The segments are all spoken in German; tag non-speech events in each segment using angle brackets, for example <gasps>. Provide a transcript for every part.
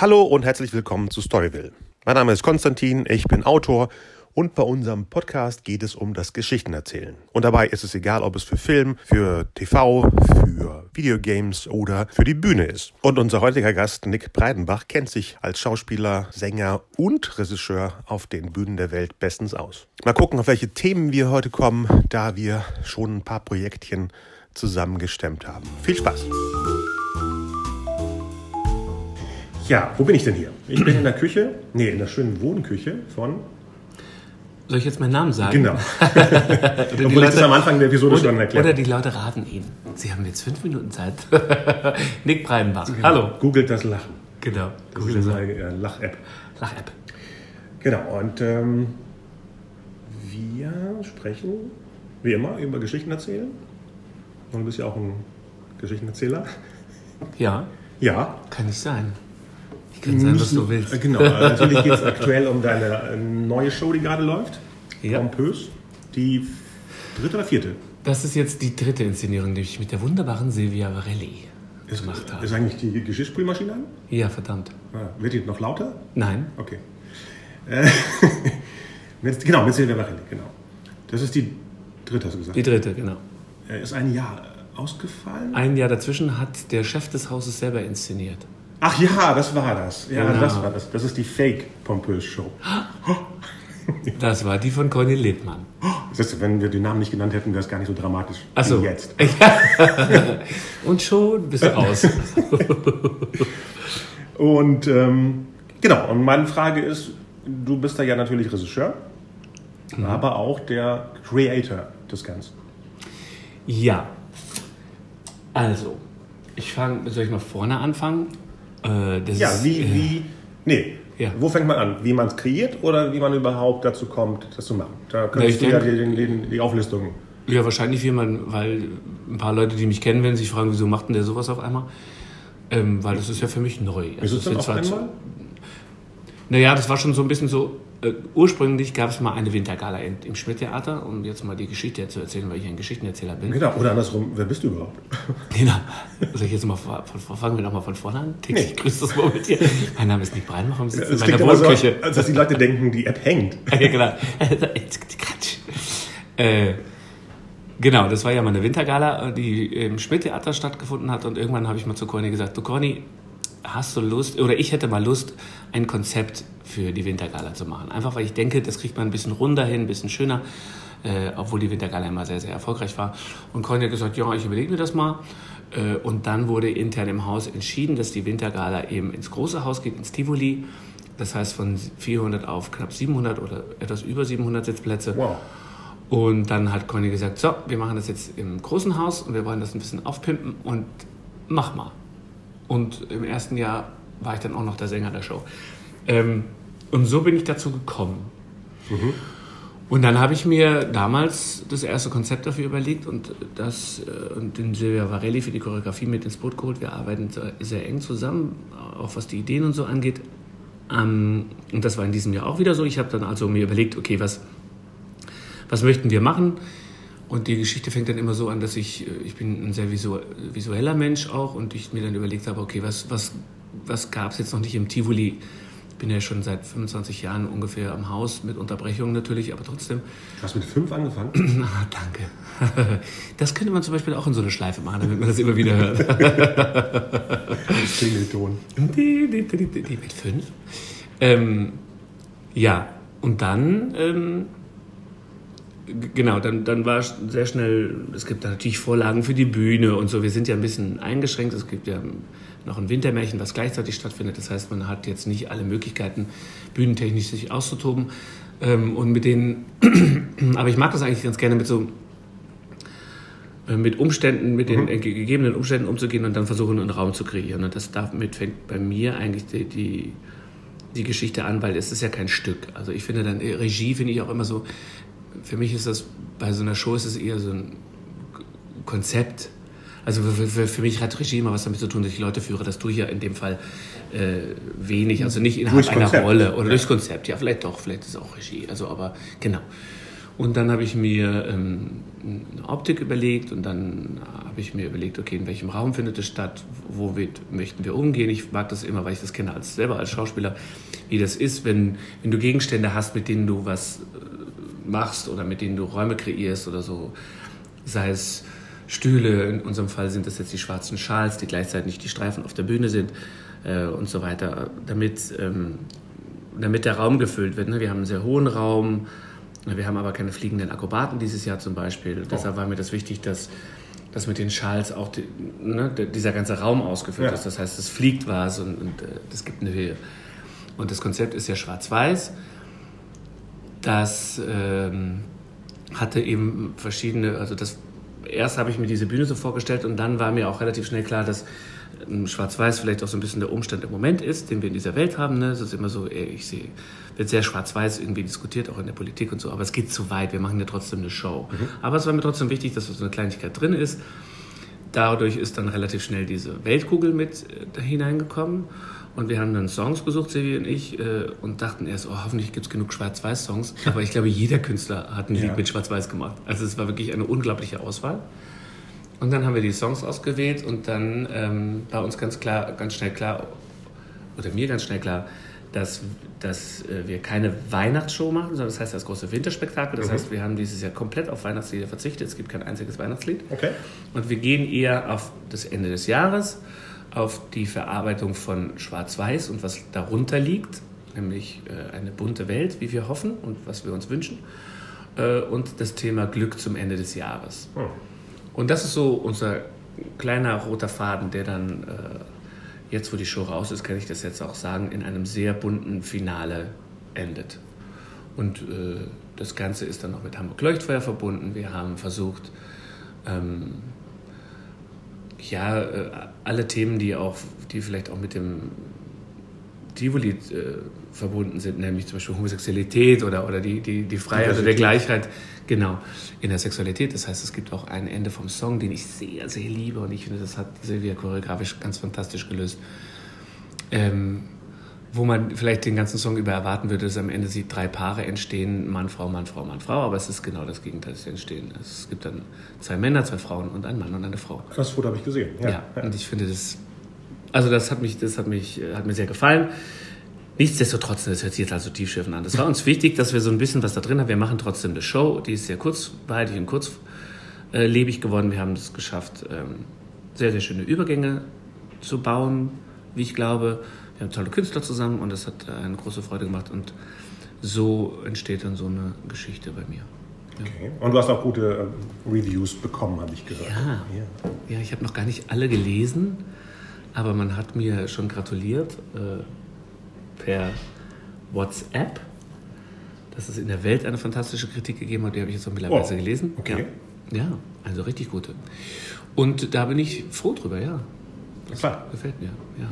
Hallo und herzlich willkommen zu Storyville. Mein Name ist Konstantin, ich bin Autor und bei unserem Podcast geht es um das Geschichtenerzählen. Und dabei ist es egal, ob es für Film, für TV, für Videogames oder für die Bühne ist. Und unser heutiger Gast Nick Breidenbach kennt sich als Schauspieler, Sänger und Regisseur auf den Bühnen der Welt bestens aus. Mal gucken, auf welche Themen wir heute kommen, da wir schon ein paar Projektchen zusammengestemmt haben. Viel Spaß! Ja, wo bin ich denn hier? Ich bin in der Küche, nee, in der schönen Wohnküche von soll ich jetzt meinen Namen sagen? Genau. <laughs> Obwohl ich das am Anfang der Episode oder, schon erklärt Oder die Leute raten ihn. Sie haben jetzt fünf Minuten Zeit. <laughs> Nick Breidenbach. Genau. Hallo. Googelt das Lachen. Genau. Das Google ist eine äh, Lach-App. Lach-App. Genau. Und ähm, wir sprechen wie immer über Geschichten erzählen. Und du bist ja auch ein Geschichtenerzähler. Ja. Ja. Kann nicht sein. Kann sein, was du willst. Genau, <laughs> natürlich geht es aktuell um deine neue Show, die gerade läuft. Ja. Pompös. Die dritte oder vierte? Das ist jetzt die dritte Inszenierung, die ich mit der wunderbaren Silvia Varelli ist, gemacht habe. Ist eigentlich die Geschirrspülmaschine an? Ja, verdammt. Ah, wird die noch lauter? Nein. Okay. Äh, <laughs> mit, genau, mit Silvia Varelli, genau. Das ist die dritte, hast du gesagt? Die dritte, genau. Äh, ist ein Jahr ausgefallen? Ein Jahr dazwischen hat der Chef des Hauses selber inszeniert. Ach ja, das war das. Ja, genau. das war das. Das ist die Fake-Pompös-Show. <gasps> Das war die von Conny Littmann. <gasps> Ist, wenn wir den Namen nicht genannt hätten, wäre es gar nicht so dramatisch Ach so. wie jetzt. <laughs> Und schon bist du raus. <laughs> und ähm, genau, und meine Frage ist, du bist da ja natürlich Regisseur, mhm. aber auch der Creator des Ganzen. Ja. Also, ich fange, soll ich mal vorne anfangen? Äh, ja, wie, äh, wie, nee. Ja. Wo fängt man an? Wie man es kreiert oder wie man überhaupt dazu kommt, das zu machen? Da könntest ja, du ja die, die, die, Auflistung. Ja, wahrscheinlich wie man, weil ein paar Leute, die mich kennen, werden sich fragen, wieso macht denn der sowas auf einmal? Ähm, weil das ist ja für mich neu. Also ist es denn auf einmal? Naja, das war schon so ein bisschen so, äh, ursprünglich gab es mal eine Wintergala in, im Schmidt-Theater, um jetzt mal die Geschichte zu erzählen, weil ich ein Geschichtenerzähler bin. Genau, oder andersrum, wer bist du überhaupt? <laughs> Genau. Soll ich jetzt mal von, fangen wir nochmal von vorne an? Tix, nee. Ich grüße das dir. Mein Name ist Nick Breinmacher und sitze in meiner Wohnküche. So, als dass die Leute denken, die App hängt. <laughs> ja, genau. äh, genau, das war ja mal eine Wintergala, die im Schmidt-Theater stattgefunden hat und irgendwann habe ich mal zu Corny gesagt, du Corny, hast du Lust, oder ich hätte mal Lust, ein Konzept für die Wintergala zu machen. Einfach weil ich denke, das kriegt man ein bisschen runder hin, ein bisschen schöner, äh, obwohl die Wintergala immer sehr, sehr erfolgreich war. Und Conny hat gesagt, ja, ich überlege mir das mal. Äh, und dann wurde intern im Haus entschieden, dass die Wintergala eben ins große Haus geht, ins Tivoli. Das heißt von 400 auf knapp 700 oder etwas über 700 Sitzplätze. Wow. Und dann hat Conny gesagt, so, wir machen das jetzt im großen Haus und wir wollen das ein bisschen aufpimpen und mach mal. Und im ersten Jahr war ich dann auch noch der Sänger der Show. Ähm, und so bin ich dazu gekommen. Mhm. Und dann habe ich mir damals das erste Konzept dafür überlegt und, das, äh, und den Silvia Varelli für die Choreografie mit ins Boot geholt. Wir arbeiten sehr eng zusammen, auch was die Ideen und so angeht. Ähm, und das war in diesem Jahr auch wieder so. Ich habe dann also mir überlegt, okay, was, was möchten wir machen? Und die Geschichte fängt dann immer so an, dass ich, äh, ich bin ein sehr visueller Mensch auch und ich mir dann überlegt habe, okay, was, was, was gab es jetzt noch nicht im Tivoli? Ich bin ja schon seit 25 Jahren ungefähr am Haus, mit Unterbrechungen natürlich, aber trotzdem. Du hast mit fünf angefangen? <clears throat> ah, danke. <laughs> Das könnte man zum Beispiel auch in so eine Schleife machen, damit man das immer wieder hört. <laughs> Klingelton. Mit fünf. Ähm, ja, und dann... Ähm, genau, dann, dann war sehr schnell, es gibt natürlich Vorlagen für die Bühne und so. Wir sind ja ein bisschen eingeschränkt. Es gibt ja noch ein Wintermärchen, was gleichzeitig stattfindet. Das heißt, man hat jetzt nicht alle Möglichkeiten, bühnentechnisch sich auszutoben. Ähm, und mit denen, <clears throat> aber ich mag das eigentlich ganz gerne mit so, äh, mit Umständen, mit den mhm. gegebenen Umständen umzugehen und dann versuchen, einen Raum zu kreieren. Und das damit fängt bei mir eigentlich die, die, die Geschichte an, weil es ist ja kein Stück. Also ich finde dann, Regie finde ich auch immer so, für mich ist das, bei so einer Show ist es eher so ein Konzept. Also für, für, für, mich hat Regie immer was damit zu tun, dass ich Leute führe. Das tue ich ja in dem Fall äh, wenig, also nicht innerhalb einer Rolle oder ja. durchs Konzept. Ja, vielleicht doch, vielleicht ist auch Regie. Also aber genau. Und dann habe ich mir ähm, eine Optik überlegt und dann habe ich mir überlegt, okay, in welchem Raum findet es statt, wo möchten wir umgehen. Ich mag das immer, weil ich das kenne als selber als Schauspieler, wie das ist, wenn, wenn du Gegenstände hast, mit denen du was äh, machst oder mit denen du Räume kreierst oder so, sei es Stühle, in unserem Fall sind das jetzt die schwarzen Schals, die gleichzeitig die Streifen auf der Bühne sind äh, und so weiter, damit, ähm, damit der Raum gefüllt wird. Ne? Wir haben einen sehr hohen Raum, wir haben aber keine fliegenden Akrobaten dieses Jahr zum Beispiel. Oh. Deshalb war mir das wichtig, dass, dass mit den Schals auch die, ne, dieser ganze Raum ausgefüllt ja. ist. Das heißt, es fliegt was und, und äh, das gibt eine Höhe. Und das Konzept ist ja schwarz-weiß. Das ähm, hatte eben verschiedene, also das erst habe ich mir diese Bühne so vorgestellt und dann war mir auch relativ schnell klar, dass ähm, Schwarz-Weiß vielleicht auch so ein bisschen der Umstand im Moment ist, den wir in dieser Welt haben. Ne? Es ist immer so, ich sehe, wird sehr schwarz-weiß irgendwie diskutiert, auch in der Politik und so, aber es geht zu weit, wir machen ja trotzdem eine Show. Mhm. Aber es war mir trotzdem wichtig, dass so eine Kleinigkeit drin ist. Dadurch ist dann relativ schnell diese Weltkugel mit äh, hineingekommen. Und wir haben dann Songs gesucht, Silvi und ich, äh, und dachten erst, oh, hoffentlich gibt es genug Schwarz-Weiß-Songs. <laughs> Aber ich glaube, jeder Künstler hat ein Lied ja. mit Schwarz-Weiß gemacht. Also es war wirklich eine unglaubliche Auswahl. Und dann haben wir die Songs ausgewählt und dann ähm, war uns ganz klar, ganz schnell klar, oder mir ganz schnell klar, dass, dass äh, wir keine Weihnachtsshow machen, sondern das heißt das große Winterspektakel. Das mhm. heißt, wir haben dieses Jahr komplett auf Weihnachtslieder verzichtet. Es gibt kein einziges Weihnachtslied. Okay. Und wir gehen eher auf das Ende des Jahres auf die Verarbeitung von Schwarz-Weiß und was darunter liegt, nämlich äh, eine bunte Welt, wie wir hoffen und was wir uns wünschen, äh, und das Thema Glück zum Ende des Jahres. Oh. Und das ist so unser kleiner roter Faden, der dann, äh, jetzt wo die Show raus ist, kann ich das jetzt auch sagen, in einem sehr bunten Finale endet. Und das Ganze ist dann noch mit Hamburg Leuchtfeuer verbunden. Wir haben versucht, ähm, ja, äh, alle Themen, die auch, die vielleicht auch mit dem Tivoli äh, verbunden sind, nämlich zum Beispiel Homosexualität oder, oder die, die, die Freiheit oder der Gleichheit, genau, in der Sexualität. Das heißt, es gibt auch ein Ende vom Song, den ich sehr, sehr liebe und ich finde, das hat Silvia choreografisch ganz fantastisch gelöst. Ähm, wo man vielleicht den ganzen Song über erwarten würde, dass am Ende sie drei Paare entstehen, Mann, Frau, Mann, Frau, Mann, Frau, aber es ist genau das Gegenteil, das entstehen. Es gibt dann zwei Männer, zwei Frauen und ein Mann und eine Frau. Das Foto habe ich gesehen. Ja, ja, ja, und ich finde das, also das hat mich, das hat mich, hat mir sehr gefallen. Nichtsdestotrotz, das hört sich jetzt also tiefschürfend an. Das war uns wichtig, dass wir so ein bisschen was da drin haben. Wir machen trotzdem eine Show, die ist sehr kurzweilig und kurzlebig geworden. Wir haben es geschafft, ähm, sehr, sehr schöne Übergänge zu bauen, wie ich glaube wir haben tolle Künstler zusammen und das hat äh, eine große Freude gemacht. Und so entsteht dann so eine Geschichte bei mir. Ja. Okay. Und du hast auch gute äh, Reviews bekommen, habe ich gehört. Ja, ja. ja ich habe noch gar nicht alle gelesen, aber man hat mir schon gratuliert äh, per WhatsApp, dass es in der Welt eine fantastische Kritik gegeben hat. Die habe ich jetzt auch mittlerweile oh. gelesen. Okay. Ja. ja, also richtig gute. Und da bin ich froh drüber, ja. Das Klar. gefällt mir, ja.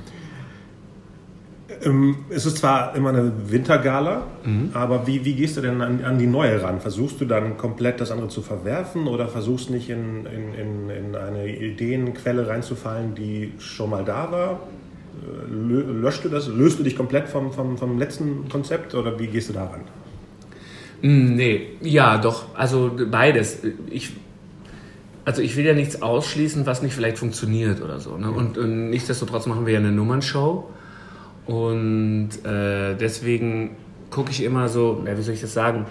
Ähm, es ist zwar immer eine Wintergala, mhm. aber wie, wie gehst du denn an, an, die neue ran? Versuchst du dann komplett das andere zu verwerfen oder versuchst nicht in, in, in, in eine Ideenquelle reinzufallen, die schon mal da war? Löscht du das? Löst du dich komplett vom, vom, vom letzten Konzept oder wie gehst du daran? Hm, nee, ja, doch. Also beides. Ich, also ich will ja nichts ausschließen, was nicht vielleicht funktioniert oder so. Ne? Und, und nichtsdestotrotz machen wir ja eine Nummernshow. Und äh, deswegen gucke ich immer so, ja, wie soll ich das sagen?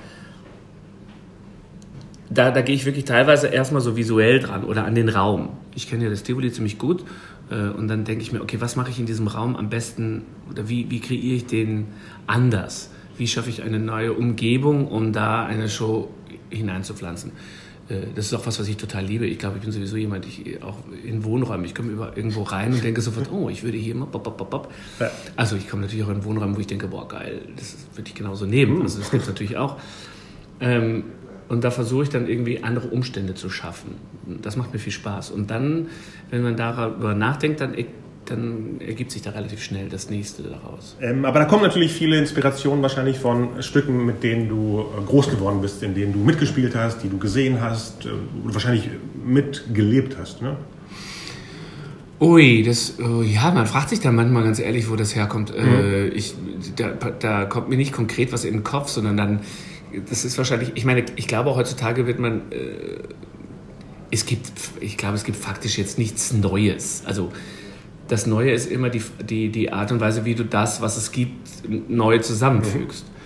Da, da gehe ich wirklich teilweise erstmal so visuell dran oder an den Raum. Ich kenne ja das Tivoli ziemlich gut äh, und dann denke ich mir, okay, was mache ich in diesem Raum am besten oder wie, wie kreiere ich den anders? Wie schaffe ich eine neue Umgebung, um da eine Show hineinzupflanzen? Äh, das ist auch was, was ich total liebe. Ich glaube, ich bin sowieso jemand, ich auch in Wohnräumen, ich komme irgendwo rein und denke sofort, oh, ich würde hier immer bop, bop, bop, ja. Also ich komme natürlich auch in Wohnräumen, wo ich denke, boah, geil, das würde ich genauso nehmen. Also das gibt es natürlich auch. Ähm, und da versuche ich dann irgendwie andere Umstände zu schaffen. Das macht mir viel Spaß. Und dann, wenn man darüber nachdenkt, dann dann ergibt sich da relativ schnell das nächste daraus. Ähm, aber da kommen natürlich viele Inspirationen wahrscheinlich von Stücken, mit denen du äh, groß geworden bist, in denen du mitgespielt hast, die du gesehen hast, äh, wahrscheinlich mitgelebt hast. Ne? Ui, das, uh, ja, man fragt sich dann manchmal ganz ehrlich, wo das herkommt. Mhm. Äh, ich, da, da kommt mir nicht konkret was in den Kopf, sondern dann das ist wahrscheinlich, ich meine, ich glaube heutzutage wird man, äh, es gibt, ich glaube, es gibt faktisch jetzt nichts Neues. Also das Neue ist immer die, die, die Art und Weise, wie du das, was es gibt, neu zusammenfügst. Mhm.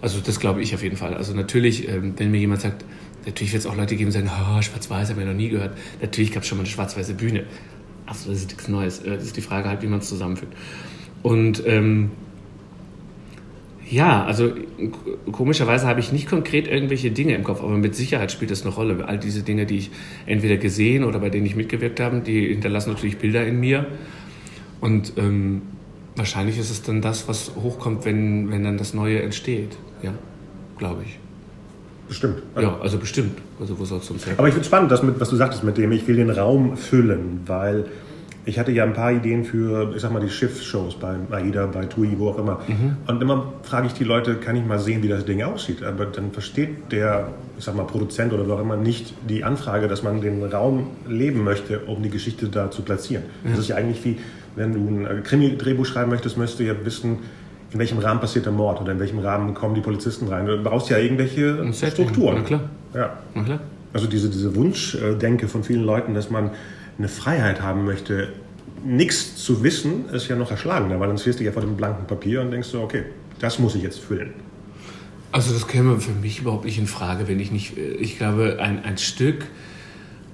Also das glaube ich auf jeden Fall. Also natürlich, ähm, wenn mir jemand sagt, natürlich wird es auch Leute geben, die sagen, oh, schwarz-weiß, habe ich noch nie gehört. Natürlich gab es schon mal eine schwarz-weiße Bühne. Achso, das ist nichts Neues. Äh, das ist die Frage halt, wie man es zusammenfügt. Und ähm, ja, also komischerweise habe ich nicht konkret irgendwelche Dinge im Kopf, aber mit Sicherheit spielt das eine Rolle. All diese Dinge, die ich entweder gesehen oder bei denen ich mitgewirkt habe, die hinterlassen natürlich Bilder in mir. Und ähm, wahrscheinlich ist es dann das, was hochkommt, wenn, wenn dann das Neue entsteht. Ja, glaube ich. Bestimmt. Also ja, also bestimmt. Also wo soll es sonst herkommen? Aber ich finde es spannend, das mit, was du sagtest mit dem, ich will den Raum füllen, weil ich hatte ja ein paar Ideen für, ich sag mal, die Schiffsshows bei AIDA, bei TUI, wo auch immer. Mhm. Und immer frage ich die Leute, kann ich mal sehen, wie das Ding aussieht? Aber dann versteht der, ich sag mal, Produzent oder wer auch immer nicht die Anfrage, dass man den Raum leben möchte, um die Geschichte da zu platzieren. Mhm. Das ist ja eigentlich wie, wenn du ein Krimi-Drehbuch schreiben möchtest, möchtest du ja wissen, in welchem Rahmen passiert der Mord oder in welchem Rahmen kommen die Polizisten rein. Du brauchst ja irgendwelche Strukturen. Na klar. Ja. Na klar. Also diese, diese Wunschdenke von vielen Leuten, dass man eine Freiheit haben möchte, nichts zu wissen, ist ja noch erschlagender, weil dann stehst du ja vor dem blanken Papier und denkst so, okay, das muss ich jetzt füllen. Also das käme für mich überhaupt nicht in Frage, wenn ich nicht, ich glaube, ein, ein Stück,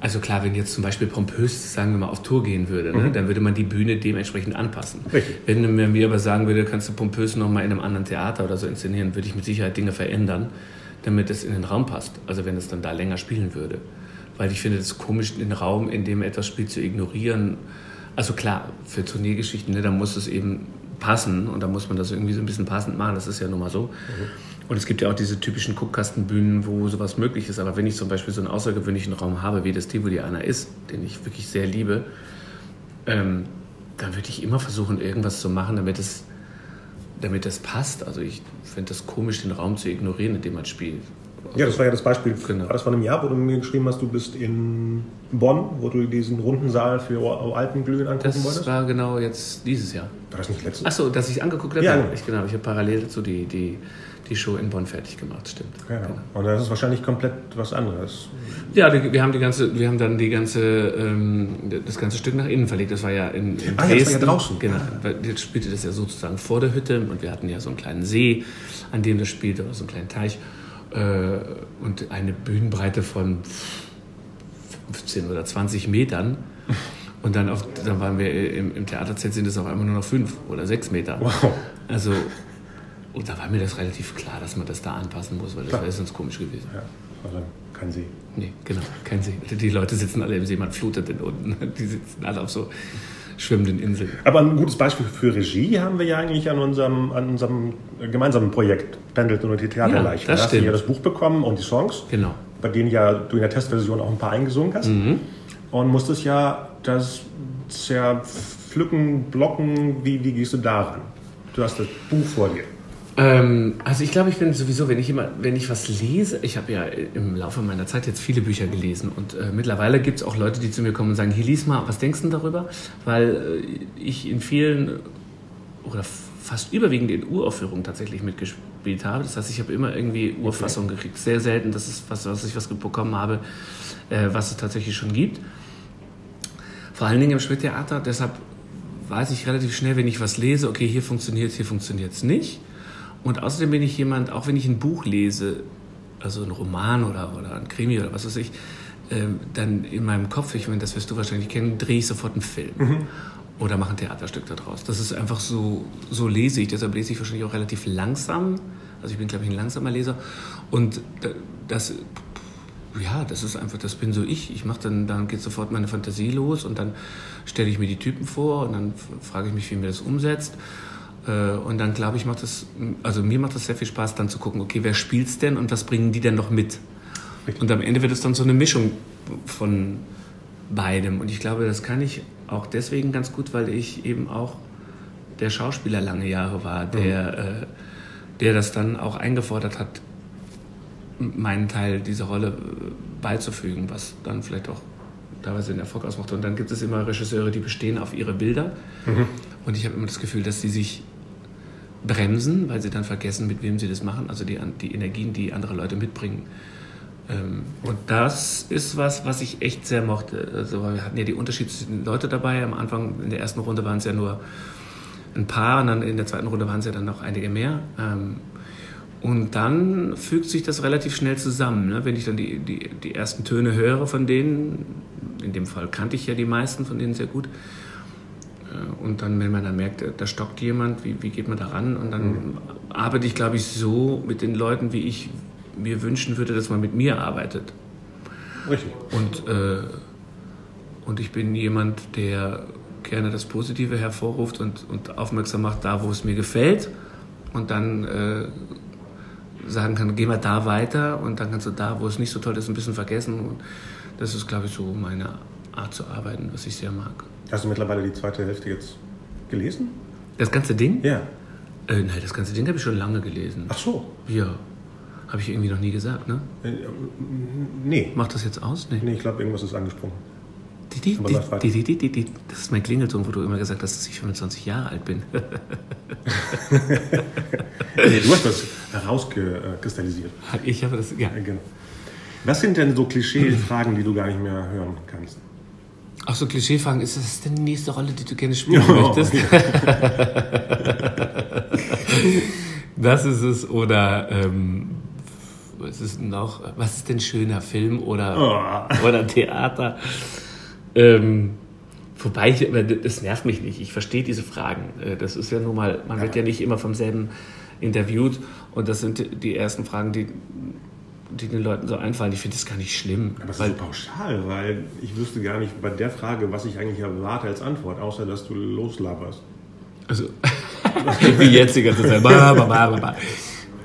also klar, wenn jetzt zum Beispiel pompös, sagen wir mal, auf Tour gehen würde, ne, mhm. dann würde man die Bühne dementsprechend anpassen. Richtig. Wenn man mir aber sagen würde, kannst du pompös nochmal in einem anderen Theater oder so inszenieren, würde ich mit Sicherheit Dinge verändern, damit es in den Raum passt. Also wenn es dann da länger spielen würde. Weil ich finde es komisch, den Raum, in dem etwas spielt, zu ignorieren also klar, für Turniergeschichten, ne, da muss es eben passen und da muss man das irgendwie so ein bisschen passend machen, das ist ja nun mal so. Mhm. Und es gibt ja auch diese typischen Guckkastenbühnen, wo sowas möglich ist. Aber wenn ich zum Beispiel so einen außergewöhnlichen Raum habe, wie das Tivoli einer ist, den ich wirklich sehr liebe, ähm, dann würde ich immer versuchen, irgendwas zu machen, damit es, damit es passt. Also ich finde das komisch, den Raum zu ignorieren, in dem man spielt. Ja, das war ja das Beispiel. Genau. War das vor einem Jahr, wo du mir geschrieben hast, du bist in Bonn, wo du diesen runden Saal für Alpenglühen angucken das wolltest? Das war genau jetzt dieses Jahr. War das nicht letztes? Achso, dass ich angeguckt habe? Ja, genau. Ich, genau. Ich habe parallel dazu die, die, die Show in Bonn fertig gemacht, stimmt. Ja, genau. Und das ist wahrscheinlich komplett was anderes. Ja, wir haben, die ganze, wir haben dann die ganze, ähm, das ganze Stück nach innen verlegt. Das war ja in, in ah, Dresden. Ja, das war ja draußen. Genau. Jetzt spielte das ja sozusagen vor der Hütte und wir hatten ja so einen kleinen See, an dem das spielte, oder so einen kleinen Teich und eine Bühnenbreite von 15 oder 20 Metern. Und dann, auf, dann waren wir im, im Theaterzelt sind es auf einmal nur noch fünf oder sechs Meter. Wow. Also, und da war mir das relativ klar, dass man das da anpassen muss, weil das wäre sonst komisch gewesen. Ja, also kein See. Nee, genau, kein See. Die Leute sitzen alle im See, man flutet den unten. <laughs> Die sitzen alle auf so schwimmenden Inseln. Aber ein gutes Beispiel für Regie haben wir ja eigentlich an unserem, an unserem gemeinsamen Projekt Pendleton und die Theaterleichen. Ja, das da stimmt. hast du ja das Buch bekommen und die Songs, genau. bei denen ja du in der Testversion auch ein paar eingesungen hast. Mhm. Und musstest ja das zerpflücken, blocken. Wie, wie gehst du daran? Du hast das Buch vor dir. Ähm, also ich glaube, ich bin sowieso, wenn ich immer, wenn ich was lese, ich habe ja im Laufe meiner Zeit jetzt viele Bücher gelesen und äh, mittlerweile gibt es auch Leute, die zu mir kommen und sagen, hier lies mal, was denkst du darüber? Weil äh, ich in vielen oder fast überwiegend in Uraufführungen tatsächlich mitgespielt habe. Das heißt, ich habe immer irgendwie Urfassungen okay. gekriegt. Sehr selten, dass ist was, was ich was bekommen habe, äh, was es tatsächlich schon gibt. Vor allen Dingen im Schmidt-Theater, deshalb weiß ich relativ schnell, wenn ich was lese, okay, hier funktioniert es, hier funktioniert es nicht. Und außerdem bin ich jemand, auch wenn ich ein Buch lese, also ein Roman oder, oder ein Krimi oder was weiß ich, äh, dann in meinem Kopf, ich meine, das wirst du wahrscheinlich kennen, drehe ich sofort einen Film. Mhm. Oder mache ein Theaterstück daraus. Das ist einfach so, so lese ich. Deshalb lese ich wahrscheinlich auch relativ langsam. Also ich bin, glaube ich, ein langsamer Leser. Und das, ja, das ist einfach, das bin so ich. Ich mache dann, dann geht sofort meine Fantasie los und dann stelle ich mir die Typen vor und dann frage ich mich, wie mir das umsetzt. Äh, und dann glaube ich, macht das, also mir macht das sehr viel Spaß, dann zu gucken, okay, wer spielt's denn und was bringen die denn noch mit? Und am Ende wird es dann so eine Mischung von beidem. Und ich glaube, das kann ich auch deswegen ganz gut, weil ich eben auch der Schauspieler lange Jahre war, der, mhm. äh, der das dann auch eingefordert hat, meinen Teil dieser Rolle äh, beizufügen, was dann vielleicht auch teilweise den Erfolg ausmacht. Und dann gibt es immer Regisseure, die bestehen auf ihre Bilder. Mhm. Und ich habe immer das Gefühl, dass sie sich bremsen, weil sie dann vergessen, mit wem sie das machen, also die, die Energien, die andere Leute mitbringen. Ähm, und das ist was, was ich echt sehr mochte. Also wir hatten ja die unterschiedlichen Leute dabei. Am Anfang, in der ersten Runde waren es ja nur ein paar und dann in der zweiten Runde waren es ja dann noch einige mehr. Ähm, und dann fügt sich das relativ schnell zusammen. Ne? Wenn ich dann die, die, die ersten Töne höre von denen, in dem Fall kannte ich ja die meisten von denen sehr gut, und dann, wenn man dann merkt, da stockt jemand, wie, wie geht man da ran? Und dann mhm. arbeite ich, glaube ich, so mit den Leuten, wie ich mir wünschen würde, dass man mit mir arbeitet. Richtig. Und, äh, und ich bin jemand, der gerne das Positive hervorruft und, und aufmerksam macht, da wo es mir gefällt. Und dann äh, sagen kann, geh mal da weiter und dann kannst du da, wo es nicht so toll ist, ein bisschen vergessen. Und das ist, glaube ich, so meine Art zu arbeiten, was ich sehr mag. Hast du mittlerweile die zweite Hälfte jetzt gelesen? Das ganze Ding? Ja. Äh, nein, das ganze Ding habe ich schon lange gelesen. Ach so. Ja. Habe ich irgendwie noch nie gesagt, ne? Äh, nee. Macht das jetzt aus? Nee, nee ich glaube, irgendwas ist angesprochen. Die, die, die, die, die, die, das ist mein Klingelton, wo du immer gesagt hast, dass ich 25 Jahre alt bin. <laughs> nee, du hast das herauskristallisiert. Ich habe das, ja. Genau. Was sind denn so Klischee-Fragen, die du gar nicht mehr hören kannst? Ach so, Klischeefragen, ist das denn die nächste Rolle, die du gerne spielen <laughs> oh, möchtest? Ja. <laughs> das ist es. Oder ähm, was ist noch? Was ist denn schöner Film oder, oh. oder Theater? Ähm, wobei, ich, das nervt mich nicht. Ich verstehe diese Fragen. Äh, das ist ja nun mal, man wird ja nicht immer vom selben interviewt. Und das sind die ersten Fragen, die die den Leuten so einfallen. Ich finde das gar nicht schlimm. Aber das weil, ist so pauschal, weil ich wüsste gar nicht bei der Frage, was ich eigentlich erwarte als Antwort, außer dass du loslaberst. Also, <laughs> wie jetzt die ganze Zeit.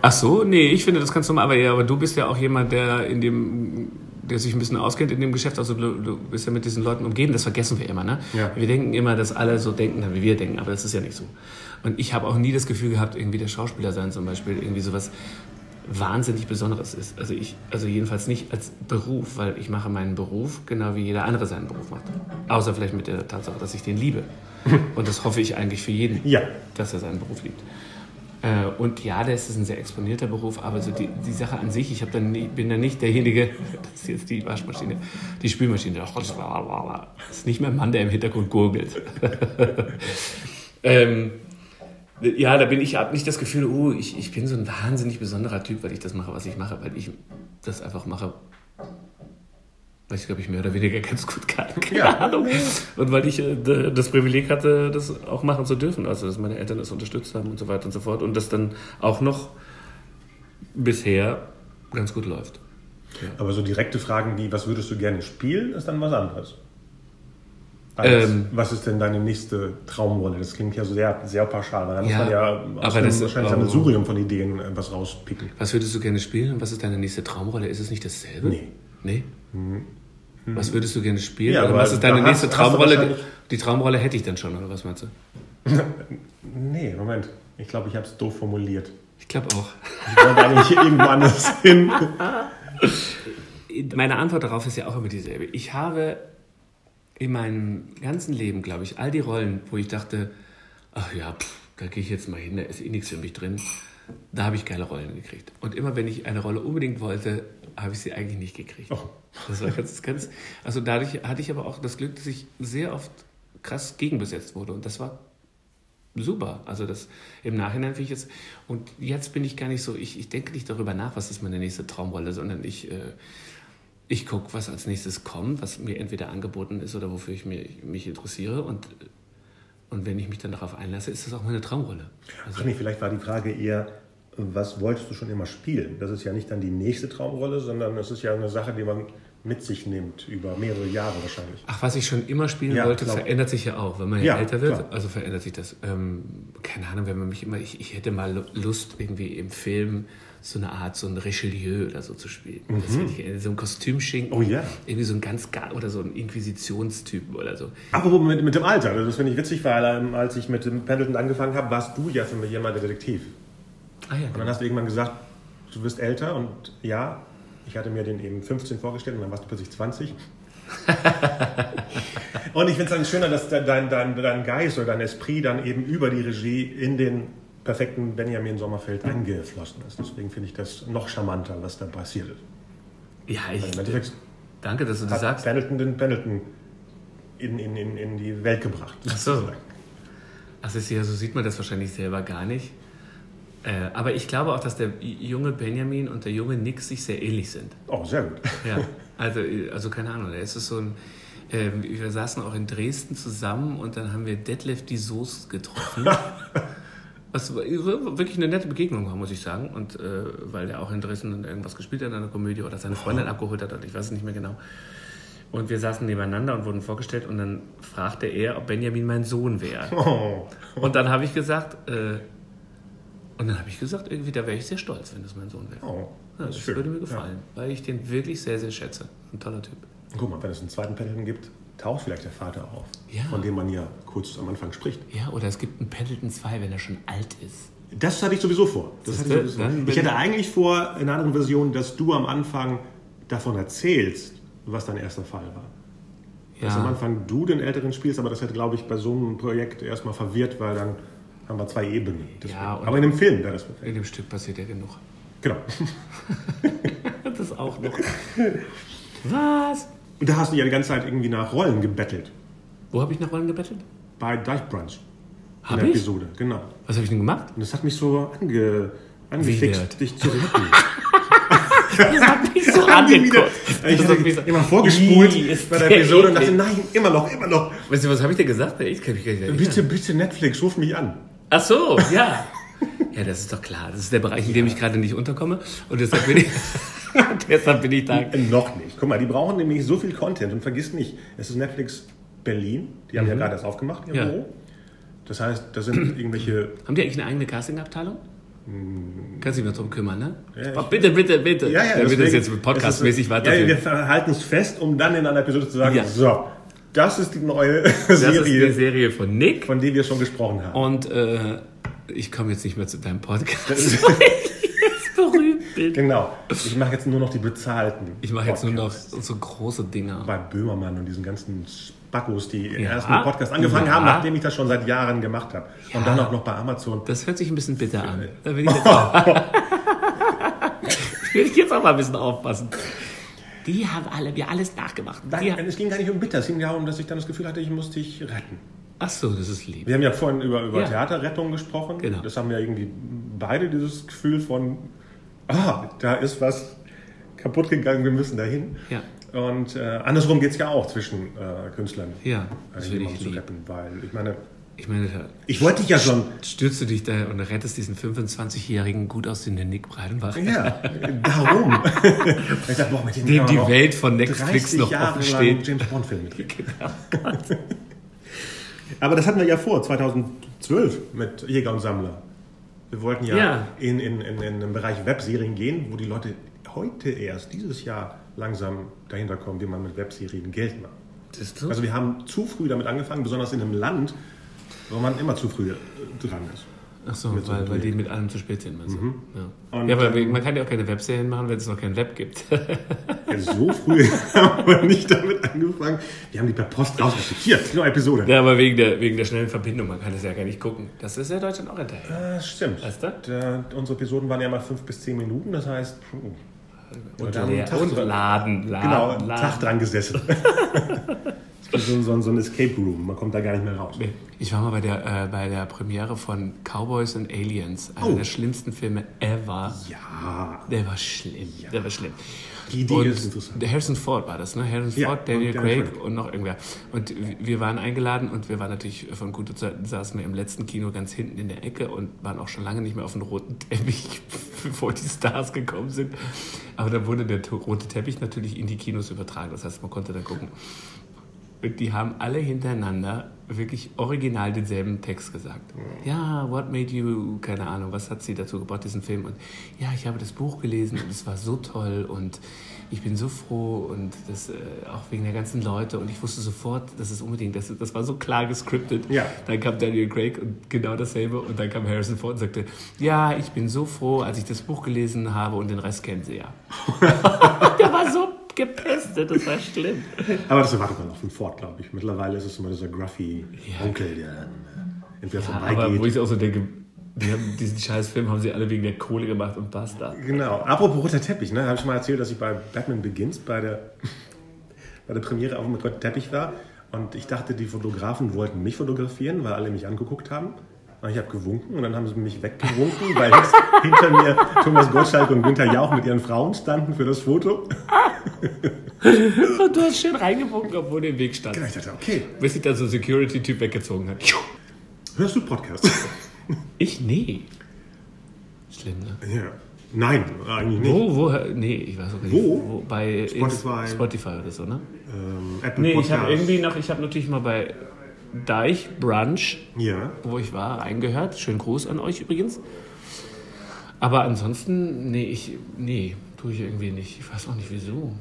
Ach so, nee, ich finde, das kannst du mal, aber, ja, aber du bist ja auch jemand, der in dem der sich ein bisschen auskennt in dem Geschäft, also du, du bist ja mit diesen Leuten umgeben, das vergessen wir immer. Ne? Ja. Wir denken immer, dass alle so denken, wie wir denken, aber das ist ja nicht so. Und ich habe auch nie das Gefühl gehabt, irgendwie der Schauspieler sein zum Beispiel, irgendwie sowas wahnsinnig Besonderes ist. Also ich, also jedenfalls nicht als Beruf, weil ich mache meinen Beruf genau wie jeder andere seinen Beruf macht. Außer vielleicht mit der Tatsache, dass ich den liebe. <laughs> Und das hoffe ich eigentlich für jeden, ja. dass er seinen Beruf liebt. Äh, und ja, das ist ein sehr exponierter Beruf, aber so die, die Sache an sich, ich dann nie, bin dann nicht derjenige, <laughs> das ist jetzt die Waschmaschine, die Spülmaschine, das ist nicht mehr ein Mann, der im Hintergrund gurgelt. <laughs> ähm, ja, da bin ich, habe nicht das Gefühl, oh, ich, ich bin so ein wahnsinnig besonderer Typ, weil ich das mache, was ich mache, weil ich das einfach mache, weil ich glaube ich mehr oder weniger ganz gut kann. Keine ja. Ahnung. Und weil ich äh, das Privileg hatte, das auch machen zu dürfen. Also, dass meine Eltern das unterstützt haben und so weiter und so fort. Und das dann auch noch bisher ganz gut läuft. Ja. Aber so direkte Fragen wie, was würdest du gerne spielen, ist dann was anderes. Ähm, was ist denn deine nächste Traumrolle? Das klingt ja sehr, sehr pauschal. Da muss ja, man ja aus aber das, wahrscheinlich ein Surium von Ideen äh, was rauspicken. Was würdest du gerne spielen und was ist deine nächste Traumrolle? Ist es nicht dasselbe? Nee. Nee? Hm. Was würdest du gerne spielen? Ja, oder was ist deine nächste hast, Traumrolle? Hast die Traumrolle hätte ich dann schon, oder was meinst du? <laughs> nee, Moment. Ich glaube, ich habe es doof formuliert. Ich glaube auch. Ich wollte eigentlich <laughs> irgendwo anders hin. Meine Antwort darauf ist ja auch immer dieselbe. Ich habe in meinem ganzen Leben, glaube ich, all die Rollen, wo ich dachte, ach ja, pff, da gehe ich jetzt mal hin, da ist eh nichts für mich drin, da habe ich geile Rollen gekriegt. Und immer wenn ich eine Rolle unbedingt wollte, habe ich sie eigentlich nicht gekriegt. Oh. Das war ganz, ganz, also dadurch hatte ich aber auch das Glück, dass ich sehr oft krass gegenbesetzt wurde. Und das war super. Also das im Nachhinein finde ich jetzt, und jetzt bin ich gar nicht so, ich, ich denke nicht darüber nach, was ist meine nächste Traumrolle, sondern ich, äh, ich gucke, was als nächstes kommt, was mir entweder angeboten ist oder wofür ich mich, mich interessiere. Und, und wenn ich mich dann darauf einlasse, ist das auch meine Traumrolle. Also, Ach nee, vielleicht war die Frage eher, was wolltest du schon immer spielen? Das ist ja nicht dann die nächste Traumrolle, sondern es ist ja eine Sache, die man mit sich nimmt, über mehrere Jahre wahrscheinlich. Ach, was ich schon immer spielen ja, wollte, glaub. verändert sich ja auch, wenn man ja, älter wird. Klar. Also verändert sich das. Ähm, keine Ahnung, wenn man mich immer, ich, ich hätte mal Lust, irgendwie im Film so eine Art, so ein Richelieu oder so zu spielen. Mhm. Das ich, so ein Kostümschinken. Oh ja. Irgendwie so ein ganz, oder so ein Inquisitionstypen oder so. Aber mit, mit dem Alter, das finde ich witzig, weil ähm, als ich mit dem Pendleton angefangen habe, warst du ja für mich immer der Detektiv. Ah ja. Und dann genau. hast du irgendwann gesagt, du wirst älter und ja, ich hatte mir den eben 15 vorgestellt und dann warst du plötzlich 20. <laughs> und ich finde es dann schöner, dass dein, dein, dein Geist oder dein Esprit dann eben über die Regie in den perfekten Benjamin Sommerfeld eingeflossen ist. Deswegen finde ich das noch charmanter, was da passiert ist. Ja, ich, danke, dass du das sagst. Pendleton den Pendleton in, in, in, in die Welt gebracht. Ach so. ist ja, so sieht man das wahrscheinlich selber gar nicht. Äh, aber ich glaube auch, dass der junge Benjamin und der junge Nick sich sehr ähnlich sind. Oh, sehr gut. Ja, also, also keine Ahnung, da ist es so ein. ähm, wir saßen auch in Dresden zusammen und dann haben wir Detlef die Soße getroffen. <laughs> Was wirklich eine nette Begegnung war, muss ich sagen. Und äh, weil der auch in Dresden irgendwas gespielt hat in einer Komödie oder seine Freundin abgeholt hat, oder ich weiß es nicht mehr genau. Und wir saßen nebeneinander und wurden vorgestellt und dann fragte er, ob Benjamin mein Sohn wäre. Oh. Und dann habe ich gesagt, äh, und dann habe ich gesagt, irgendwie, da wäre ich sehr stolz, wenn das mein Sohn wäre. Oh, Ja, das schön. würde mir gefallen, weil ich den wirklich sehr, sehr schätze. Ein toller Typ. Ja. Guck mal, wenn es einen zweiten Pendleton gibt, taucht vielleicht der Vater auf, Ja. von dem man ja kurz am Anfang spricht. Ja, oder es gibt einen Pendleton 2, wenn er schon alt ist. Das hatte ich sowieso vor. Das hatte ich, sowieso. ich hätte eigentlich vor, in einer anderen Version, dass du am Anfang davon erzählst, was dein erster Fall war. Dass am Ja, Anfang du den Älteren spielst, aber das hätte, glaube ich, bei so einem Projekt erstmal verwirrt, weil dann haben wir zwei Ebenen. Ja, aber in dem Film wäre das perfekt. in dem Stück passiert ja genug. Genau. <laughs> Das auch noch. <laughs> Was? Und da hast du ja die ganze Zeit irgendwie nach Rollen gebettelt. Wo habe ich nach Rollen gebettelt? Bei Dive Brunch. Hab in der ich? Episode, genau. Was habe ich denn gemacht? Und das hat mich so ange, angefixt, dich zu retten. <laughs> Das hat mich so angeguckt. Ich habe mich so- immer vorgespult bei der der Episode und dachte, nein, immer noch, immer noch. Weißt du, was habe ich dir gesagt? Ich kann mich gar nicht erinnern. Bitte, bitte Netflix, ruf mich an. Ach so, ja. Ja, das ist doch klar. Das ist der Bereich, in dem ich gerade nicht unterkomme. Und deshalb bin ich, <laughs> deshalb bin ich da. Noch nicht. Guck mal, die brauchen nämlich so viel Content und vergiss nicht, es ist Netflix Berlin, die haben ja gerade erst aufgemacht, ihr Mhm. Ja. Büro. Das heißt, da sind <clears throat> irgendwelche. Haben die eigentlich eine eigene Castingabteilung? Kannst dich mal drum kümmern, ne? Ja, Oh, bitte, bitte, bitte. Ja, ja, Damit das deswegen- jetzt podcastmäßig weiterführt. Ja, wir verhalten es fest, um dann in einer Episode zu sagen, Ja. so, das ist die neue das ist die Serie, Serie von Nick. von der wir schon gesprochen haben. Und äh, ich komme jetzt nicht mehr zu deinem Podcast, <laughs> weil ich jetzt berühmt bin. Genau. Ich mache jetzt nur noch die bezahlten. Ich mache jetzt nur noch Podcasts. so große Dinger. bei Böhmermann und diesen ganzen Spackos, die Ja. erst mit Podcast angefangen Ja. haben, nachdem ich das schon seit Jahren gemacht habe. Und dann auch noch bei Amazon. Das hört sich ein bisschen bitter an. <laughs> Da will ich jetzt auch, <laughs> will ich jetzt auch mal ein bisschen aufpassen. Die haben alle, wir alles nachgemacht. Nein, es ging gar nicht um Bitter, es ging darum, dass ich dann das Gefühl hatte, ich muss dich retten. ach so, das ist lieb. Wir haben ja vorhin über, über Ja. Theaterrettung gesprochen. Genau. Das haben ja irgendwie beide dieses Gefühl von, ah, da ist was kaputt gegangen, wir müssen dahin. Ja. Und äh, andersrum geht es ja auch zwischen äh, Künstlern. Ja, äh, das finde jemanden zu retten, weil ich meine, Ich meine, ich wollte dich ja schon, stürzt du dich da und rettest diesen 25-jährigen, gut aussehenden Nick Breidenbach. ja, darum. <laughs> ich dachte, boah, mit dem Dem die noch Welt von Netflix 30 noch Jahre offen steht. James Bond Film mitkriegen. <laughs> <laughs> Aber das hatten wir ja vor, 2012 mit Jäger und Sammler. Wir wollten ja, Ja. In, in, in, in den Bereich Webserien gehen, wo die Leute heute erst dieses Jahr langsam dahinter kommen, wie man mit Webserien Geld macht. Also wir haben zu früh damit angefangen, besonders in einem Land, wo man immer zu früh dran ist. Ach so, Mit so weil, weil die mit allem zu spät sind. meinst du? Ja. Und, ja, aber man kann ja auch keine Webserien machen, wenn es noch kein Web gibt. <laughs> Ja, so früh <laughs> haben wir nicht damit angefangen. Wir haben die per Post rausgeschickt. Hier, neue Episode. ja, aber wegen der, wegen der schnellen Verbindung, man kann das ja gar nicht gucken. Das ist ja Deutschland auch hinterher. Das stimmt. Weißt du? Da, unsere Episoden waren ja mal fünf bis zehn Minuten, das heißt, puh, Und, einen Tag und dran- laden, laden, genau, einen laden. Tag dran gesessen. <laughs> so, ein- so, so ein Escape Room, man kommt da gar nicht mehr raus. Ich war mal bei der, äh, bei der Premiere von Cowboys and Aliens, einer Oh. der schlimmsten Filme ever. Ja, Der war schlimm. Der war schlimm. die Idee und ist interessant. Der Harrison Ford war das, ne? Harrison Ja, Ford, Daniel Craig Craig. und noch irgendwer. Und wir waren eingeladen und wir waren natürlich von gute Zeiten, saßen wir im letzten Kino ganz hinten in der Ecke und waren auch schon lange nicht mehr auf dem roten Teppich, <laughs> bevor die Stars gekommen sind. Aber dann wurde der rote Teppich natürlich in die Kinos übertragen. Das heißt, man konnte dann gucken. Und die haben alle hintereinander wirklich original denselben Text gesagt. Ja, what made you, keine Ahnung, was hat sie dazu gebracht, diesen Film? Und ja, ich habe das Buch gelesen und es war so toll und ich bin so froh und das äh, auch wegen der ganzen Leute und ich wusste sofort, das ist unbedingt, das, das war so klar gescriptet. Ja. Dann kam Daniel Craig und genau dasselbe und dann kam Harrison Ford und sagte, ja, ich bin so froh, als ich das Buch gelesen habe und den Rest kennen sie ja. <laughs> der war so gepestet, das war schlimm. Aber das erwartet man auch von Ford, glaube ich. Mittlerweile ist es immer dieser gruffy Ja. Onkel, der dann äh, entweder Ja, aber wo vorbeigeht. ich auch so denke, Die haben diesen Scheißfilm haben sie alle wegen der Kohle gemacht und basta. Genau. Apropos roter Teppich, ne? Habe ich mal erzählt, dass ich bei Batman Begins bei der, <laughs> bei der Premiere auch mit rotem Teppich war. Und ich dachte, die Fotografen wollten mich fotografieren, weil alle mich angeguckt haben. Und ich habe gewunken und dann haben sie mich weggewunken, weil <laughs> hinter mir Thomas Gottschalk und Günther Jauch mit ihren Frauen standen für das Foto. Und du hast schön reingewunken, obwohl du im Weg stand. Genau, ich dachte, okay, Bis sich dann so ein Security-Typ weggezogen hat. hörst du Podcast? <laughs> Ich? Nee. Schlimm, ne? ja. Nein, eigentlich nicht. Wo, wo, nee, ich weiß auch nicht. Wo? Bei Spotify. Spotify oder so, ne? Ähm, Apple Nee, ich Podcast. habe irgendwie noch, ich habe natürlich mal bei Deich Brunch, Ja. wo ich war, reingehört. Schönen Gruß an euch übrigens. Aber ansonsten, nee, ich, nee, tue ich irgendwie nicht. Ich weiß auch nicht wieso.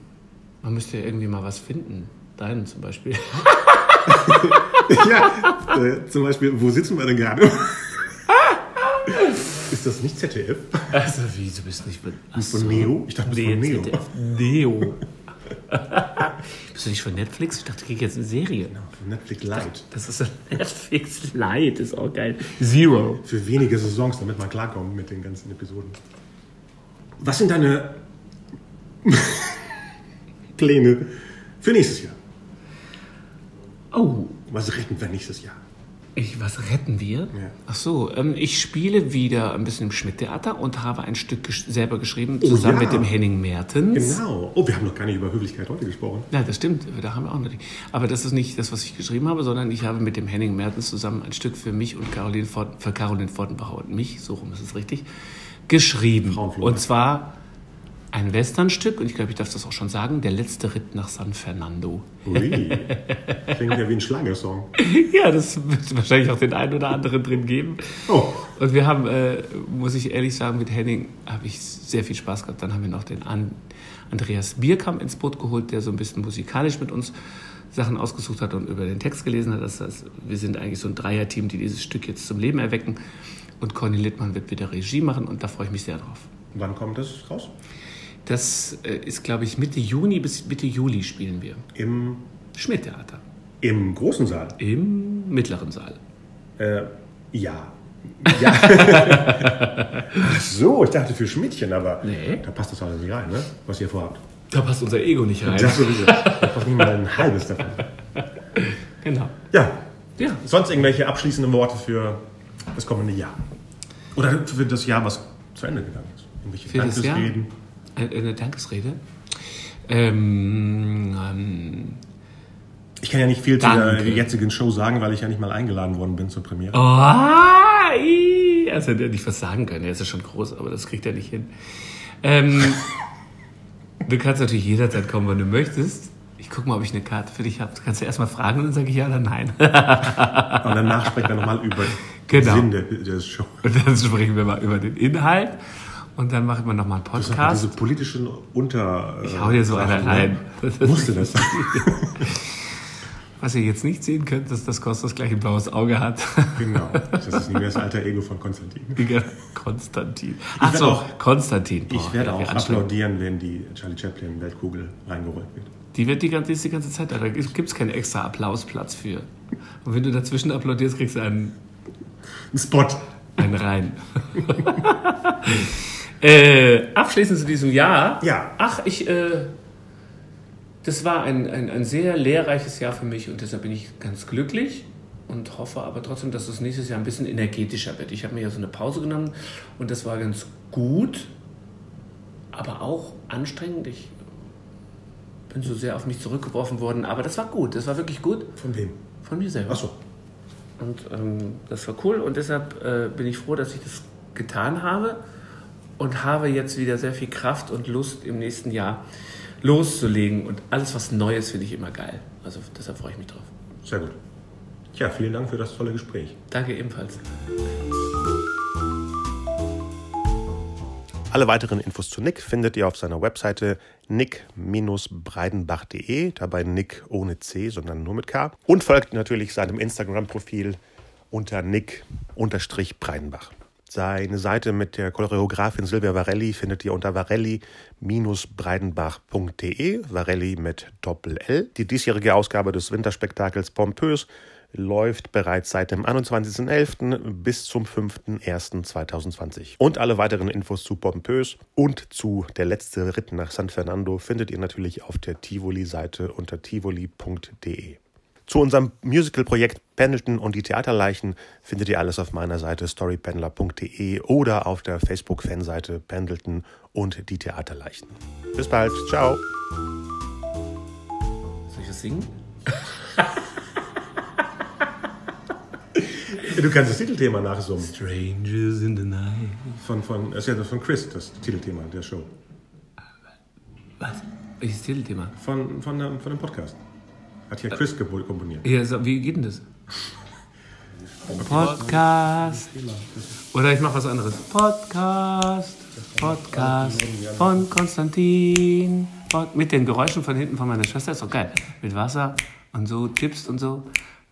Man müsste ja irgendwie mal was finden. Deinen zum Beispiel. <laughs> ja, äh, zum Beispiel, wo sitzen wir denn gerade? <laughs> Ist das nicht ZDF? Also, wie, du bist nicht von, Ach Von Neo? Ich dachte, du bist von Neo. ZDF. Neo. <laughs> bist du nicht von Netflix? Ich dachte, ich krieg jetzt eine Serie. Netflix Lite. Das ist ein <laughs> Netflix Lite, ist auch geil. Zero. Für wenige Saisons, damit man klarkommt mit den ganzen Episoden. Was sind deine <laughs> Pläne für nächstes Jahr? Oh, Was retten wir nächstes Jahr? Ich, was retten wir? Ja. Ach so, ähm, ich spiele wieder ein bisschen im Schmidt-Theater und habe ein Stück gesch selber geschrieben, zusammen Oh ja. mit dem Henning Mertens. Genau. Oh, wir haben noch gar nicht über Höflichkeit heute gesprochen. Ja, das stimmt, da haben wir auch noch nicht. Aber das ist nicht das, was ich geschrieben habe, sondern ich habe mit dem Henning Mertens zusammen ein Stück für mich und Caroline Fort, für Caroline Fortenbacher und mich, so rum ist es richtig, geschrieben. Und zwar ein Westernstück, und ich glaube, ich darf das auch schon sagen, der letzte Ritt nach San Fernando. Ui. Klingt ja wie ein Schlagersong. <laughs> Ja, das wird wahrscheinlich auch den einen oder anderen drin geben. Oh. Und wir haben, äh, muss ich ehrlich sagen, mit Henning habe ich sehr viel Spaß gehabt. Dann haben wir noch den An Andreas Bierkamp ins Boot geholt, der so ein bisschen musikalisch mit uns Sachen ausgesucht hat und über den Text gelesen hat. Das heißt, wir sind eigentlich so ein Dreierteam, die dieses Stück jetzt zum Leben erwecken. Und Conny Littmann wird wieder Regie machen und da freue ich mich sehr drauf. Wann kommt das raus? Das äh, ist, glaube ich, Mitte Juni bis Mitte Juli spielen wir. Im, Schmidt-Theater. im großen Saal. Im mittleren Saal. Äh, ja. ja. <laughs> Ach so, ich dachte für Schmidtchen, aber Nee. da passt das alles nicht rein, ne? was ihr vorhabt. Da passt unser Ego nicht rein. Das sowieso. Da passt nicht mal ein halbes davon. Genau. Ja, Ja, sonst irgendwelche abschließenden Worte für das kommende Jahr? Oder für das Jahr, was zu Ende gegangen ist? Irgendwelche Für? Dankesreden? Eine, eine Dankesrede. Ähm, ähm, Ich kann ja nicht viel zu der Danke. jetzigen Show sagen, weil ich ja nicht mal eingeladen worden bin zur Premiere. oh, ii, also hätte er nicht was sagen können. Er ist ja schon groß, aber das kriegt er nicht hin. Ähm, <laughs> du kannst natürlich jederzeit kommen, wenn du möchtest. Ich gucke mal, ob ich eine Karte für dich habe. Du kannst ja erstmal fragen und dann sage ich ja oder nein. <laughs> Und danach sprechen wir nochmal über Genau. den Sinn der, der Show. Und dann sprechen wir mal über den Inhalt. Und dann machen wir nochmal einen Das Podcast. diese politischen Unter... Ich hau dir so einer rein. Musste das? <laughs> Was ihr jetzt nicht sehen könnt, ist, dass Kostas gleich ein blaues Auge hat. genau. <laughs> Das ist nicht mehr das alter Ego von Konstantin. Konstantin. Ach so, auch- Konstantin. Ich Boah, werde ja, wie auch applaudieren, wenn die Charlie Chaplin Weltkugel reingerollt wird. Die wird die ganze, die ganze Zeit da. Da gibt es keinen extra Applausplatz für. Und wenn du dazwischen applaudierst, kriegst du einen, Ein Spot. einen rein. <laughs> äh, abschließend zu diesem Jahr. Ja. Ach, ich. Äh, das war ein, ein, ein sehr lehrreiches Jahr für mich und deshalb bin ich ganz glücklich und hoffe aber trotzdem, dass es nächstes Jahr ein bisschen energetischer wird. Ich habe mir ja so eine Pause genommen und das war ganz gut, aber auch anstrengend. Ich bin so sehr auf mich zurückgeworfen worden, aber das war gut, das war wirklich gut Von wem? von mir selber. Achso. Und ähm, das war cool und deshalb äh, bin ich froh, dass ich das getan habe und habe jetzt wieder sehr viel Kraft und Lust im nächsten Jahr loszulegen und alles was Neues finde ich immer geil. Also deshalb freue ich mich drauf. Sehr gut. Tja, vielen Dank für das tolle Gespräch. Danke ebenfalls. Alle weiteren Infos zu Nick findet ihr auf seiner Webseite nick-breidenbach.de, dabei Nick ohne C, sondern nur mit K. Und folgt natürlich seinem Instagram-Profil unter nick-breidenbach. Seine Seite mit der Choreografin Silvia Varelli findet ihr unter varelli-breidenbach.de, Varelli mit Doppel-L. Die diesjährige Ausgabe des Winterspektakels Pompös läuft bereits seit dem 21.11. bis zum 5.01.2020. Und alle weiteren Infos zu Pompös und zu Der letzte Ritt nach San Fernando findet ihr natürlich auf der Tivoli-Seite unter tivoli.de. Zu unserem Musical-Projekt Pendleton und die Theaterleichen findet ihr alles auf meiner Seite storypendler.de oder auf der Facebook-Fanseite Pendleton und die Theaterleichen. Bis bald. Ciao. Soll ich das singen? <laughs> Du kannst das Titelthema nachsummen. Strangers in the night. Von, von, das ist ja das von Chris, das Titelthema der Show. Was? Welches Titelthema? Von, von, dem- von dem Podcast. Hat hier Chris komponiert. Ja, so, wie geht denn das? Podcast. Oder ich mache was anderes. Podcast. Podcast von Konstantin. Mit den Geräuschen von hinten von meiner Schwester. Ist doch geil. Mit Wasser und so tippst und so.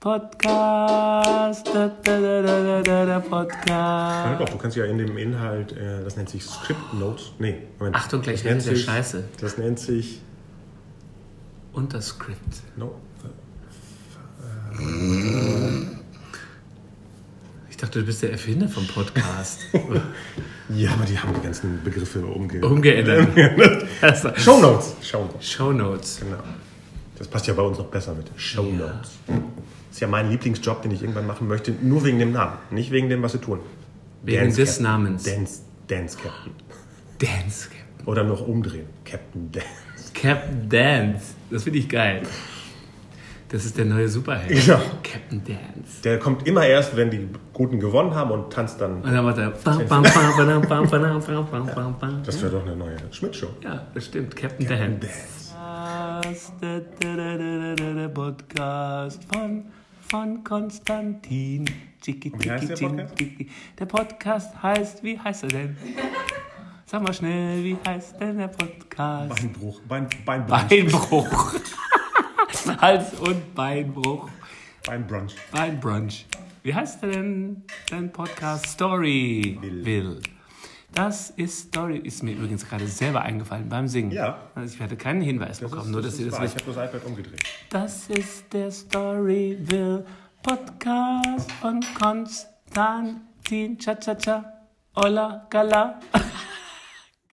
Podcast. Da, da, da, da, da, Podcast. doch, du kannst ja in dem Inhalt, äh, das nennt sich Script Notes. Nee, Moment. Achtung, gleich das nennt sich, Scheiße. Das nennt sich. Und das Skript. No, Ich dachte, du bist der Erfinder vom Podcast. <laughs> ja, aber die haben die ganzen Begriffe umge Umgeändert. Also, <laughs> Show Notes. Show Notes. Show Notes. Genau. Das passt ja bei uns noch besser mit Show Notes. Das ist ja mein Lieblingsjob, den ich irgendwann machen möchte, nur wegen dem Namen, nicht wegen dem, was sie tun. Wegen Dance des Captain. Namens. Dance, Dance Captain. Dance Captain. Oder noch umdrehen. Captain Dance. Captain Dance. Das finde ich geil. Das ist der neue Superheld. Genau. Captain Dance. Der kommt immer erst, wenn die Guten gewonnen haben und tanzt dann. Und dann macht er. das wäre doch eine neue Schmidt-Show. Ja, das stimmt. Captain, Captain Dance. Dance. Podcast von, von Konstantin. Wie heißt der Podcast? Der Podcast heißt, wie heißt er denn? Sag mal schnell, wie heißt denn der Podcast? Beinbruch. Bein, Beinbrunch. Beinbruch. <laughs> Hals- und Beinbruch. Beinbrunch. Beinbrunch. Wie heißt denn dein Podcast? Story Will. Das ist Story, ist mir übrigens gerade selber eingefallen beim Singen. Ja. Also ich hatte keinen Hinweis bekommen, nur dass ihr das wahr. Ich wisst. habe das iPad umgedreht. Das ist der Story Will Podcast von Konstantin Cha Cha Cha. Ola Gala. <laughs>